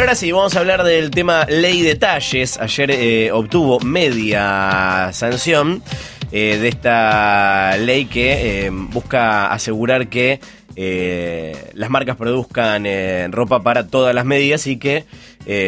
Bueno, ahora sí, vamos a hablar del tema ley de talles. Ayer eh, obtuvo media sanción eh, de esta ley que eh, busca asegurar que las marcas produzcan ropa para todas las medidas y que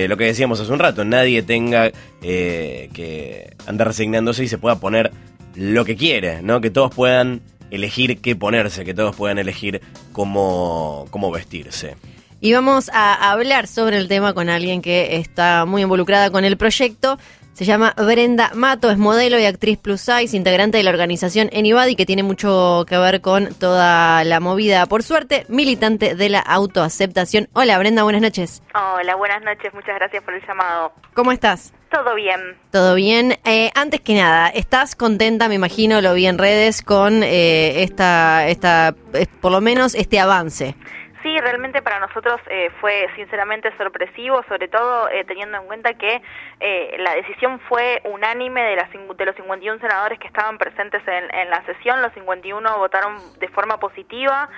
lo que decíamos hace un rato, nadie tenga que andar resignándose y se pueda poner lo que quiere, ¿no? Que todos puedan elegir qué ponerse, que todos puedan elegir cómo, cómo vestirse. Y vamos a hablar sobre el tema con alguien que está muy involucrada con el proyecto. Se llama Brenda Mato, es modelo y actriz plus size, integrante de la organización Anybody, que tiene mucho que ver con toda la movida. Por suerte, militante de la autoaceptación. Hola Brenda, buenas noches. Hola, buenas noches, muchas gracias por el llamado. ¿Cómo estás? Todo bien. Todo bien. Eh, antes que nada, ¿estás contenta, me imagino, lo vi en redes, con eh, esta, esta, eh, por lo menos este avance? Sí, realmente para nosotros eh, fue sinceramente sorpresivo, sobre todo eh, teniendo en cuenta que eh, la decisión fue unánime de, las, de los 51 senadores que estaban presentes en, en la sesión, los 51 votaron de forma positiva,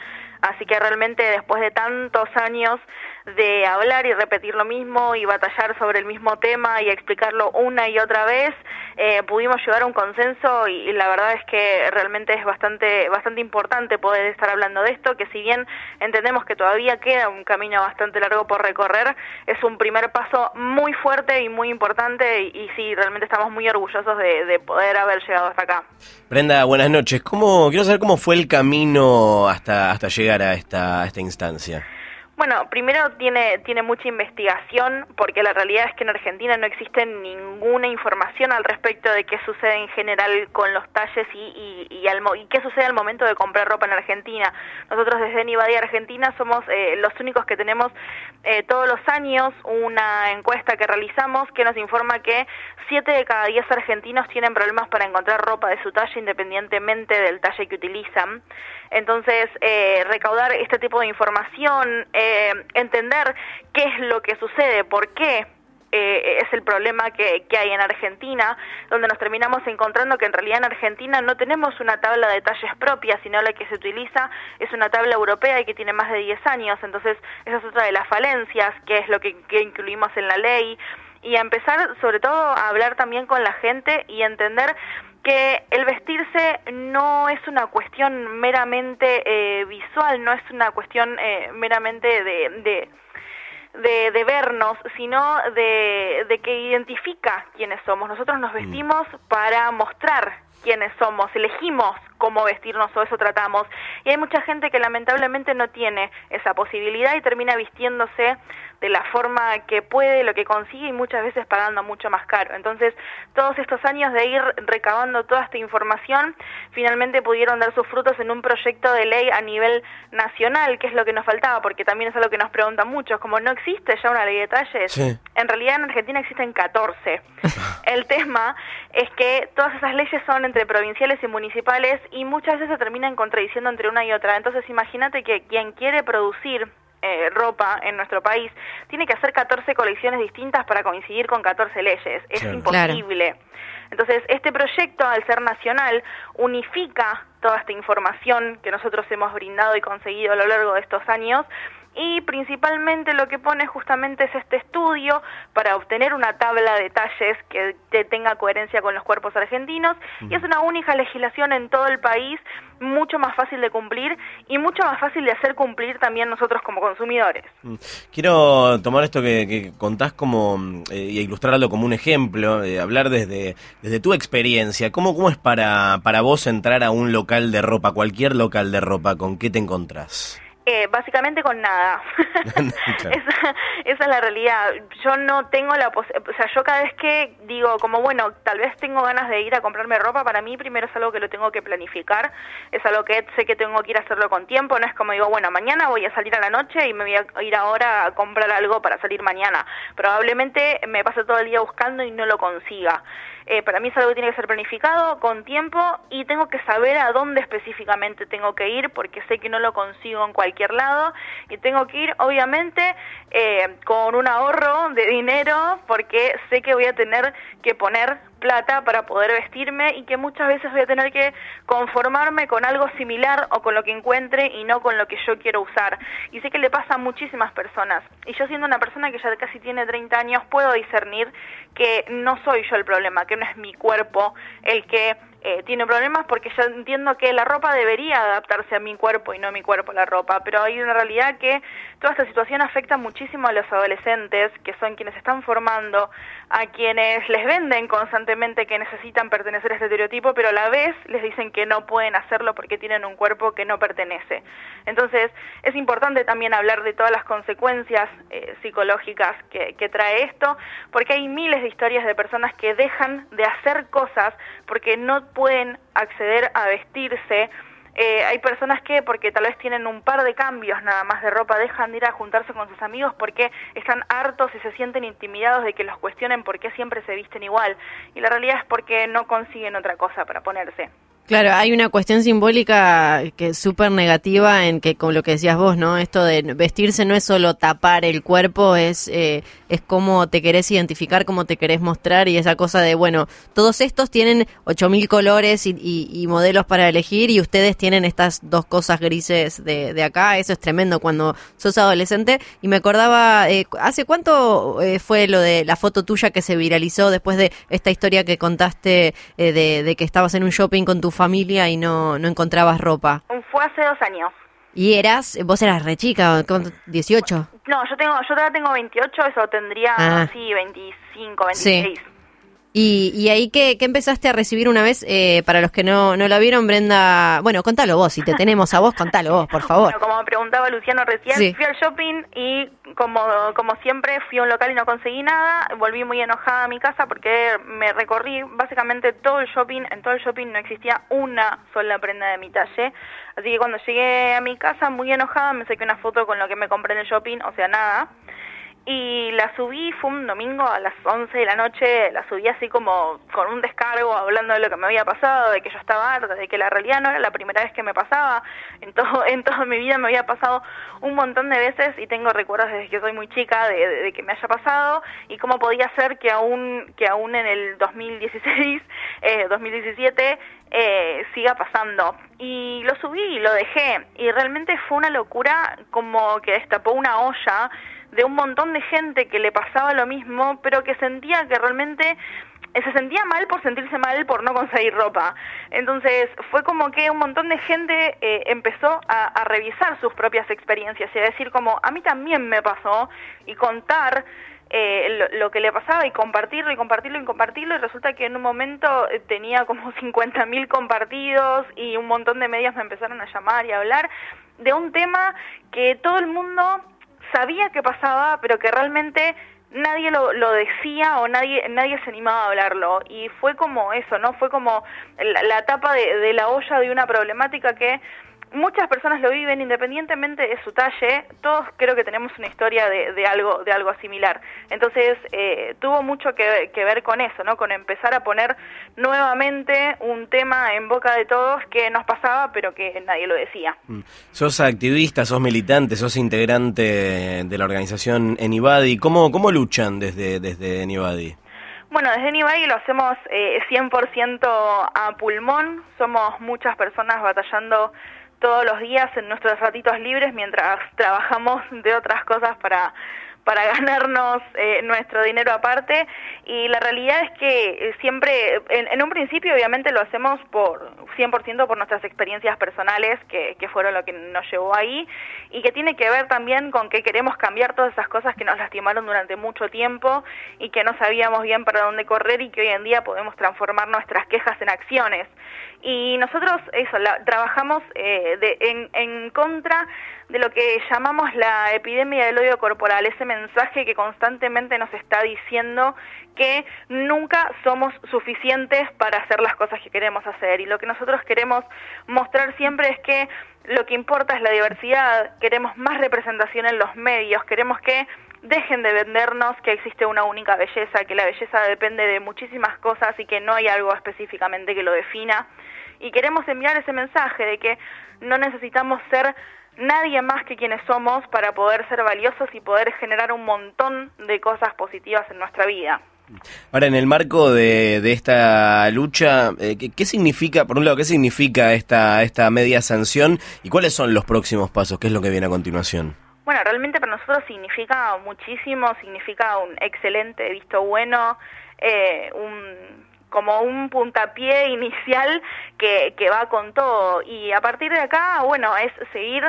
así que realmente después de tantos años de hablar y repetir lo mismo y batallar sobre el mismo tema y explicarlo una y otra vez, eh, pudimos llegar a un consenso y, la verdad es que realmente es bastante bastante importante poder estar hablando de esto, que si bien entendemos que todavía queda un camino bastante largo por recorrer, es un primer paso muy fuerte y muy importante y, y sí, realmente estamos muy orgullosos de, de poder haber llegado hasta acá. Brenda, buenas noches. ¿Cómo, quiero saber cómo fue el camino hasta, hasta llegar a esta, a esta instancia. Bueno, primero tiene, tiene mucha investigación, porque la realidad es que en Argentina no existe ninguna información al respecto de qué sucede en general con los talles y, y, y, al, y qué sucede al momento de comprar ropa en Argentina. Nosotros desde Anybody Argentina somos eh, los únicos que tenemos eh, todos los años una encuesta que realizamos que nos informa que 7 de cada 10 argentinos tienen problemas para encontrar ropa de su talla independientemente del talle que utilizan. Entonces, eh, recaudar este tipo de información, eh, entender qué es lo que sucede, por qué eh, es el problema que, que hay en Argentina, donde nos terminamos encontrando que en realidad en Argentina no tenemos una tabla de talles propia, sino la que se utiliza es una tabla europea y que tiene más de 10 años. Entonces, esa es otra de las falencias, que es lo que, que incluimos en la ley. Y a empezar, sobre todo, a hablar también con la gente y entender que el vestirse no es una cuestión meramente eh, visual, no es una cuestión eh, meramente de, de de, de vernos, sino de, de que identifica quiénes somos. Nosotros nos vestimos para mostrar quiénes somos, elegimos cómo vestirnos o eso tratamos. Y hay mucha gente que lamentablemente no tiene esa posibilidad y termina vistiéndose de la forma que puede, lo que consigue y muchas veces pagando mucho más caro. Entonces, todos estos años de ir recabando toda esta información, finalmente pudieron dar sus frutos en un proyecto de ley a nivel nacional, que es lo que nos faltaba, porque también es algo que nos preguntan muchos, como no existe ya una ley de talles, Sí. en realidad en Argentina existen 14. El tema es que todas esas leyes son entre provinciales y municipales y muchas veces se terminan contradiciendo entre una y otra. Entonces imagínate que quien quiere producir eh, ropa en nuestro país tiene que hacer 14 colecciones distintas para coincidir con 14 leyes. Es Claro. imposible. Entonces, este proyecto, al ser nacional, unifica toda esta información que nosotros hemos brindado y conseguido a lo largo de estos años y principalmente lo que pone justamente es este estudio para obtener una tabla de talles que, que tenga coherencia con los cuerpos argentinos y es una única legislación en todo el país, mucho más fácil de cumplir y mucho más fácil de hacer cumplir también nosotros como consumidores. Mm. Quiero tomar esto que, que contás como eh, y ilustrarlo como un ejemplo, eh, hablar desde, desde tu experiencia. ¿Cómo, ¿Cómo es para, para vos entrar a un local de ropa, cualquier local de ropa? ¿Con qué te encontrás? Eh, básicamente con nada. Claro. esa, esa es la realidad. Yo no tengo la posibilidad, o sea, yo cada vez que digo como, bueno, tal vez tengo ganas de ir a comprarme ropa, para mí primero es algo que lo tengo que planificar, es algo que sé que tengo que ir a hacerlo con tiempo, no es como digo, bueno, mañana voy a salir a la noche y me voy a ir ahora a comprar algo para salir mañana. Probablemente me pase todo el día buscando y no lo consiga. Eh, para mí es algo que tiene que ser planificado con tiempo y tengo que saber a dónde específicamente tengo que ir porque sé que no lo consigo en cualquier lado. Y tengo que ir obviamente eh, con un ahorro de dinero porque sé que voy a tener que poner plata para poder vestirme y que muchas veces voy a tener que conformarme con algo similar o con lo que encuentre y no con lo que yo quiero usar. Y sé que le pasa a muchísimas personas. Y yo siendo una persona que ya casi tiene 30 años, puedo discernir que no soy yo el problema, que no es mi cuerpo el que eh, tiene problemas porque yo entiendo que la ropa debería adaptarse a mi cuerpo y no mi cuerpo a la ropa, pero hay una realidad que toda esta situación afecta muchísimo a los adolescentes, que son quienes están formando, a quienes les venden constantemente que necesitan pertenecer a este estereotipo, pero a la vez les dicen que no pueden hacerlo porque tienen un cuerpo que no pertenece. Entonces, es importante también hablar de todas las consecuencias eh, psicológicas que, que trae esto, porque hay miles de historias de personas que dejan de hacer cosas porque no pueden acceder a vestirse. Eh, hay personas que, porque tal vez tienen un par de cambios nada más de ropa, dejan de ir a juntarse con sus amigos porque están hartos y se sienten intimidados de que los cuestionen por qué siempre se visten igual. Y la realidad es porque no consiguen otra cosa para ponerse. Claro, hay una cuestión simbólica que es súper negativa en que, como lo que decías vos, ¿no? Esto de vestirse no es solo tapar el cuerpo, es, eh, es cómo te querés identificar, cómo te querés mostrar y esa cosa de, bueno, todos estos tienen 8.000 colores y, y, modelos para elegir y ustedes tienen estas dos cosas grises de, de acá, eso es tremendo cuando sos adolescente. Y me acordaba, eh, ¿hace cuánto eh, fue lo de la foto tuya que se viralizó después de esta historia que contaste eh, de, de que estabas en un shopping con tu familia y no, no encontrabas ropa? Fue hace dos años. ¿Y eras, vos eras re chica, 18? No, yo tengo, yo todavía tengo 28, eso tendría, ah. sí, 25, 26. Sí. Y, y ahí que, empezaste a recibir una vez, eh, para los que no, no la vieron, Brenda, bueno, contalo vos, si te tenemos a vos, contalo vos, por favor. Bueno, como preguntaba Luciano recién, fui al shopping y como, como siempre fui a un local y no conseguí nada, volví muy enojada a mi casa porque me recorrí básicamente todo el shopping, en todo el shopping no existía una sola prenda de mi talle, así que cuando llegué a mi casa muy enojada me saqué una foto con lo que me compré en el shopping, o sea, nada y la subí, fue un domingo a las 11 de la noche, la subí así como con un descargo, hablando de lo que me había pasado, de que yo estaba harta, de que la realidad no era la primera vez que me pasaba, en, todo, en toda mi vida me había pasado un montón de veces y tengo recuerdos desde que soy muy chica de, que me haya pasado y cómo podía ser que aún, que aún en el 2016, eh, 2017, eh, siga pasando. Y lo subí y lo dejé y realmente fue una locura como que destapó una olla de un montón de gente que le pasaba lo mismo, pero que sentía que realmente eh, se sentía mal por sentirse mal por no conseguir ropa. Entonces fue como que un montón de gente eh, empezó a, revisar sus propias experiencias y a decir como a mí también me pasó y contar eh, lo, que le pasaba y compartirlo y compartirlo y compartirlo y resulta que en un momento tenía como 50.000 compartidos y un montón de medios me empezaron a llamar y a hablar de un tema que todo el mundo sabía que pasaba, pero que realmente nadie lo, lo, decía o nadie nadie se animaba a hablarlo. Y fue como eso no fue como la, la tapa de, de, la olla de una problemática que muchas personas lo viven independientemente de su talle, todos creo que tenemos una historia de, de algo de algo similar. Entonces eh, tuvo mucho que, que, ver con eso, ¿no? Con empezar a poner nuevamente un tema en boca de todos que nos pasaba, pero que nadie lo decía. Mm. Sos activista, sos militante, sos integrante de la organización Enibadi. ¿Cómo cómo luchan desde desde Enibadi? Bueno, desde Enibadi lo hacemos eh, 100% a pulmón. Somos muchas personas batallando todos los días en nuestros ratitos libres mientras trabajamos de otras cosas para para ganarnos eh, nuestro dinero aparte y la realidad es que eh, siempre, en, un principio obviamente lo hacemos por 100% por nuestras experiencias personales que, que fueron lo que nos llevó ahí y que tiene que ver también con que queremos cambiar todas esas cosas que nos lastimaron durante mucho tiempo y que no sabíamos bien para dónde correr y que hoy en día podemos transformar nuestras quejas en acciones. Y nosotros eso, la, trabajamos eh, de, en, en contra de lo que llamamos la epidemia del odio corporal, ese mensaje que constantemente nos está diciendo que nunca somos suficientes para hacer las cosas que queremos hacer. Y lo que nosotros queremos mostrar siempre es que lo que importa es la diversidad, queremos más representación en los medios, queremos que dejen de vendernos que existe una única belleza, que la belleza depende de muchísimas cosas y que no hay algo específicamente que lo defina. Y queremos enviar ese mensaje de que no necesitamos ser nadie más que quienes somos para poder ser valiosos y poder generar un montón de cosas positivas en nuestra vida. Ahora, en el marco de, esta lucha, eh, ¿qué, significa, por un lado, qué significa esta, esta media sanción y cuáles son los próximos pasos? ¿Qué es lo que viene a continuación? Bueno, realmente para nosotros significa muchísimo, significa un excelente visto bueno, eh, un como un puntapié inicial que, que va con todo. Y a partir de acá, bueno, es seguir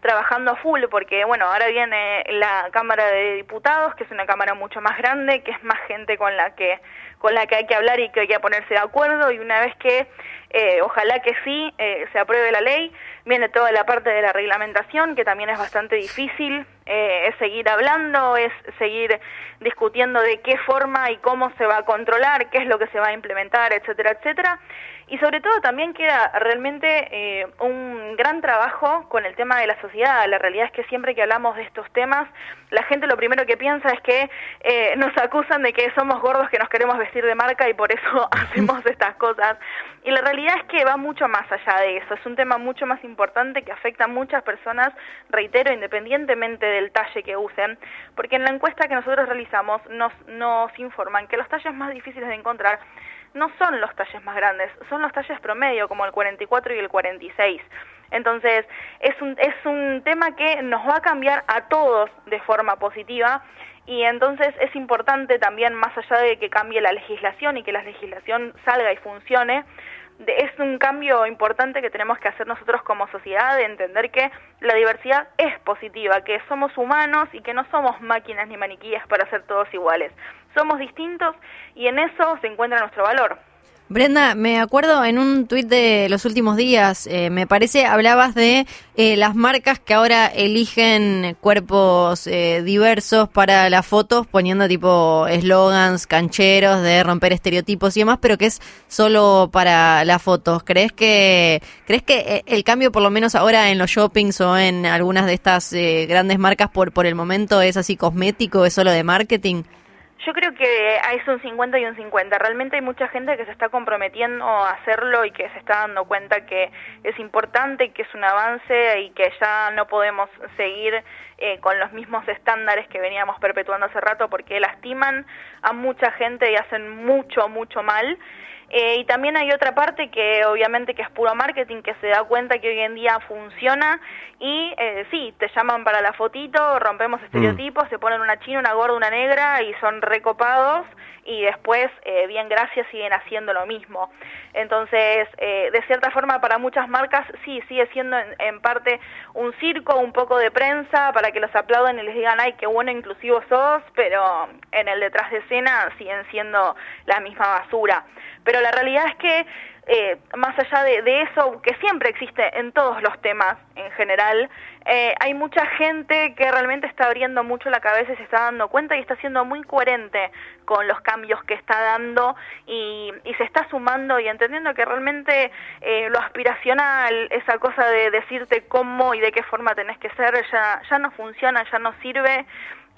trabajando a full porque bueno ahora viene la cámara de diputados que es una cámara mucho más grande que es más gente con la que con la que hay que hablar y que hay que ponerse de acuerdo y una vez que eh, ojalá que sí eh, se apruebe la ley viene toda la parte de la reglamentación que también es bastante difícil eh, es seguir hablando es seguir discutiendo de qué forma y cómo se va a controlar qué es lo que se va a implementar etcétera etcétera y sobre todo también queda realmente eh, un gran trabajo con el tema de la sociedad. La realidad es que siempre que hablamos de estos temas, la gente lo primero que piensa es que eh, nos acusan de que somos gordos que nos queremos vestir de marca y por eso hacemos estas cosas. Y la realidad es que va mucho más allá de eso. Es un tema mucho más importante que afecta a muchas personas, reitero, independientemente del talle que usen, porque en la encuesta que nosotros realizamos nos, nos informan que los talles más difíciles de encontrar no son los talles más grandes, son los talles promedio, como el 44 y el 46. Entonces, es un, es un tema que nos va a cambiar a todos de forma positiva y entonces es importante también, más allá de que cambie la legislación y que la legislación salga y funcione, es un cambio importante que tenemos que hacer nosotros como sociedad de entender que la diversidad es positiva, que somos humanos y que no somos máquinas ni maniquíes para ser todos iguales. Somos distintos y en eso se encuentra nuestro valor. Brenda, me acuerdo en un tuit de los últimos días, eh, me parece, hablabas de eh, las marcas que ahora eligen cuerpos eh, diversos para las fotos, poniendo tipo eslogans cancheros de romper estereotipos y demás, pero que es solo para las fotos. ¿Crees que, ¿crees que el cambio, por lo menos ahora en los shoppings o en algunas de estas grandes marcas por, por el momento, es así cosmético, es solo de marketing? Yo creo que es un 50 y un 50. Realmente hay mucha gente que se está comprometiendo a hacerlo y que se está dando cuenta que es importante, que es un avance y que ya no podemos seguir eh, con los mismos estándares que veníamos perpetuando hace rato porque lastiman a mucha gente y hacen mucho, mucho mal. Eh, y también hay otra parte que obviamente que es puro marketing, que se da cuenta que hoy en día funciona y eh, sí, te llaman para la fotito, rompemos estereotipos, mm. se ponen una china, una gorda, una negra y son recopados y después, eh, bien gracias, siguen haciendo lo mismo. Entonces, eh, de cierta forma, para muchas marcas sí, sigue siendo en, parte un circo, un poco de prensa, para que los aplaudan y les digan, ay, qué bueno inclusivo sos, pero en el detrás de escena siguen siendo la misma basura. Pero la realidad es que eh, más allá de, eso, que siempre existe en todos los temas en general, eh, hay mucha gente que realmente está abriendo mucho la cabeza y se está dando cuenta y está siendo muy coherente con los cambios que está dando y, se está sumando y entendiendo que realmente eh, lo aspiracional, esa cosa de decirte cómo y de qué forma tenés que ser, ya, ya no funciona, ya no sirve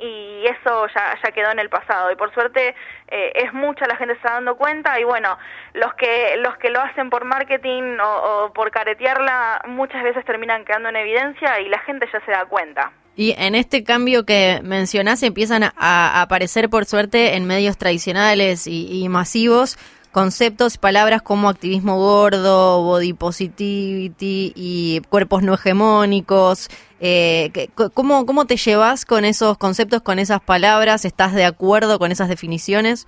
y eso ya, ya quedó en el pasado. Y por suerte eh, es mucha la gente se está dando cuenta y bueno los que los que lo hacen por marketing o, por caretearla muchas veces terminan quedando en evidencia y la gente ya se da cuenta. Y en este cambio que mencionás empiezan a, aparecer por suerte en medios tradicionales y, y masivos conceptos, palabras como activismo gordo, body positivity y cuerpos no hegemónicos. Eh, ¿cómo, ¿Cómo te llevas con esos conceptos, con esas palabras? ¿Estás de acuerdo con esas definiciones?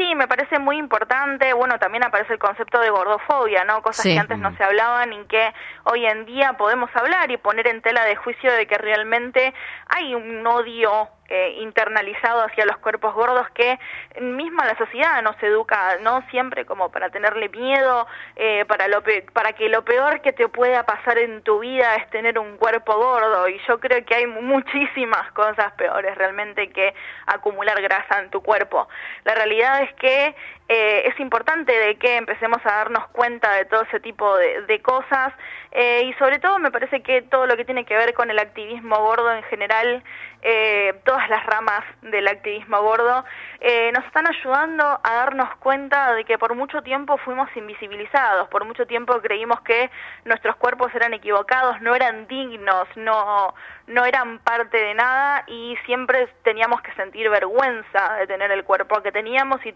Sí, me parece muy importante. Bueno, también aparece el concepto de gordofobia, ¿no? Cosas que antes no se hablaban y que hoy en día podemos hablar y poner en tela de juicio de que realmente hay un odio eh, internalizado hacia los cuerpos gordos que misma la sociedad nos educa, no siempre como para tenerle miedo, eh, para, lo para que lo peor que te pueda pasar en tu vida es tener un cuerpo gordo y yo creo que hay muchísimas cosas peores realmente que acumular grasa en tu cuerpo. La realidad es que eh, es importante de que empecemos a darnos cuenta de todo ese tipo de, cosas eh, y sobre todo me parece que todo lo que tiene que ver con el activismo gordo en general eh, todas las ramas del activismo gordo, eh, nos están ayudando a darnos cuenta de que por mucho tiempo fuimos invisibilizados, por mucho tiempo creímos que nuestros cuerpos eran equivocados, no eran dignos, no, no eran parte de nada y siempre teníamos que sentir vergüenza de tener el cuerpo que teníamos y,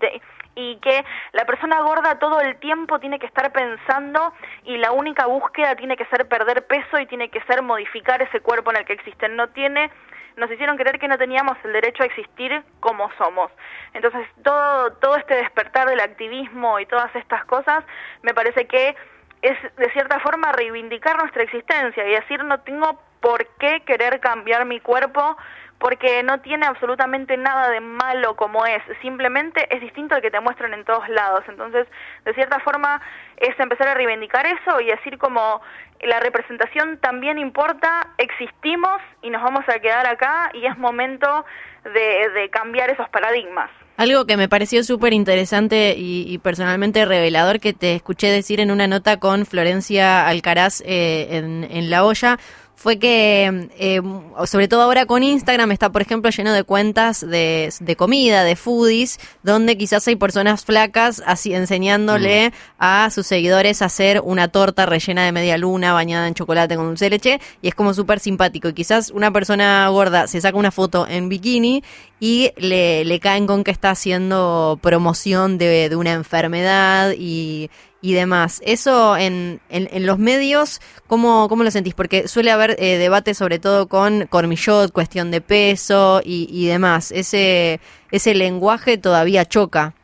y que la persona gorda todo el tiempo tiene que estar pensando y la única búsqueda tiene que ser perder peso y tiene que ser modificar ese cuerpo en el que existen. No tiene nos hicieron creer que no teníamos el derecho a existir como somos. Entonces, todo, todo este despertar del activismo y todas estas cosas, me parece que es de cierta forma reivindicar nuestra existencia y decir no tengo por qué querer cambiar mi cuerpo porque no tiene absolutamente nada de malo como es, simplemente es distinto al que te muestran en todos lados. Entonces, de cierta forma, es empezar a reivindicar eso y decir como la representación también importa, existimos y nos vamos a quedar acá y es momento de, cambiar esos paradigmas. Algo que me pareció súper interesante y, personalmente revelador que te escuché decir en una nota con Florencia Alcaraz eh, en, en La Olla fue que, eh, sobre todo ahora con Instagram, está, por ejemplo, lleno de cuentas de, de comida, de foodies, donde quizás hay personas flacas así enseñándole mm. a sus seguidores a hacer una torta rellena de media luna, bañada en chocolate con dulce de leche, y es como súper simpático. Y quizás una persona gorda se saca una foto en bikini y le, le caen con que está haciendo promoción de, de una enfermedad y y demás. Eso en, en, los medios, ¿cómo, ¿cómo, lo sentís? Porque suele haber eh, debate sobre todo con Cormillot, cuestión de peso y, y demás. Ese, ese lenguaje todavía choca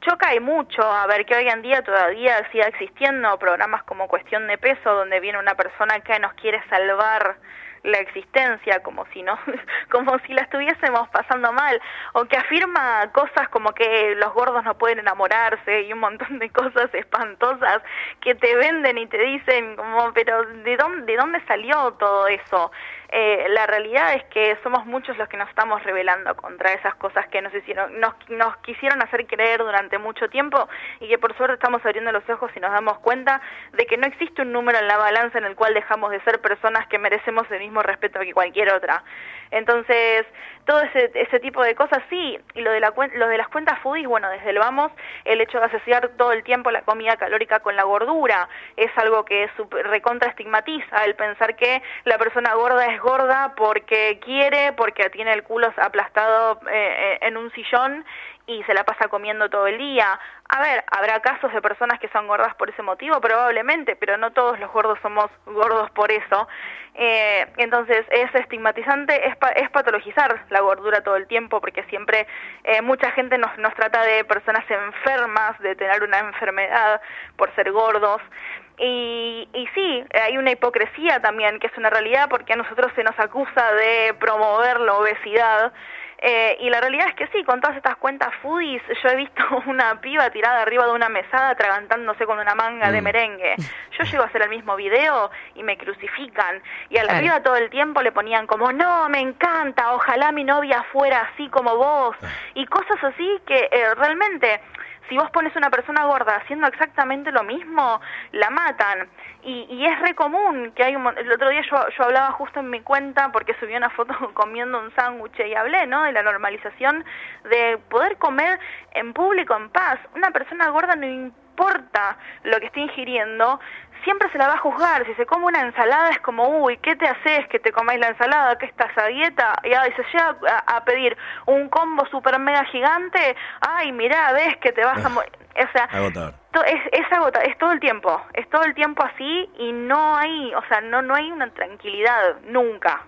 choca y mucho a ver que hoy en día todavía siga existiendo programas como Cuestión de Peso, donde viene una persona que nos quiere salvar la existencia como si no como si la estuviésemos pasando mal o que afirma cosas como que los gordos no pueden enamorarse y un montón de cosas espantosas que te venden y te dicen como pero de dónde de dónde salió todo eso eh, la realidad es que somos muchos los que nos estamos rebelando contra esas cosas que nos hicieron, nos, nos quisieron hacer creer durante mucho tiempo y que por suerte estamos abriendo los ojos y nos damos cuenta de que no existe un número en la balanza en el cual dejamos de ser personas que merecemos el mismo respeto que cualquier otra. Entonces, todo ese, ese tipo de cosas, sí, y lo de, la, lo de las cuentas foodies, bueno, desde el vamos, el hecho de asociar todo el tiempo la comida calórica con la gordura, es algo que super, recontra estigmatiza, el pensar que la persona gorda es gorda porque quiere, porque tiene el culo aplastado eh, eh, en un sillón y se la pasa comiendo todo el día. A ver, habrá casos de personas que son gordas por ese motivo, probablemente, pero no todos los gordos somos gordos por eso. Eh, entonces es estigmatizante, es, es, patologizar la gordura todo el tiempo, porque siempre eh, mucha gente nos, nos trata de personas enfermas, de tener una enfermedad por ser gordos. Y, y, sí, hay una hipocresía también, que es una realidad, porque a nosotros se nos acusa de promover la obesidad, eh, y la realidad es que sí, con todas estas cuentas foodies, yo he visto una piba tirada arriba de una mesada atragantándose con una manga de mm. merengue. Yo llego a hacer el mismo video y me crucifican. Y a la piba todo el tiempo le ponían como, no, me encanta, ojalá mi novia fuera así como vos. Ah. Y cosas así que eh, realmente si vos pones una persona gorda haciendo exactamente lo mismo, la matan. Y, y es re común que hay un... El otro día yo, yo hablaba justo en mi cuenta porque subí una foto comiendo un sándwich y hablé, ¿no? De la normalización de poder comer en público en paz. Una persona gorda no importa lo que esté ingiriendo, siempre se la va a juzgar. Si se come una ensalada es como, uy, ¿qué te haces que te comáis la ensalada? ¿Qué estás a dieta? Y ahí se llega a, pedir un combo super mega gigante. Ay, mirá, ves que te vas a morir. O sea, Es, es agotador, es todo el tiempo, es todo el tiempo así y no hay, o sea, no, no hay una tranquilidad, nunca.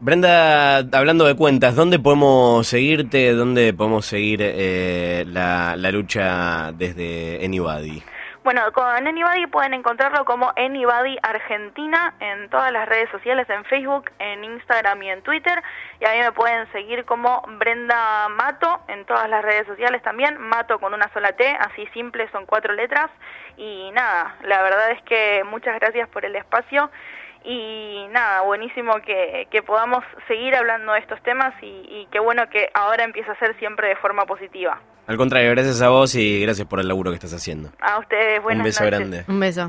Brenda, hablando de cuentas, ¿dónde podemos seguirte? ¿Dónde podemos seguir eh, la, lucha desde Anybody? Bueno, con Anybody pueden encontrarlo como Anybody Argentina en todas las redes sociales, en Facebook, en Instagram y en Twitter. Y a mí me pueden seguir como Brenda Mato en todas las redes sociales también. Mato con una sola T, así simple, son cuatro letras. Y nada, la verdad es que muchas gracias por el espacio y nada, buenísimo que, que, podamos seguir hablando de estos temas y, y qué bueno que ahora empieza a ser siempre de forma positiva. Al contrario, gracias a vos y gracias por el laburo que estás haciendo. A ustedes, buenas Un beso grande. Un beso.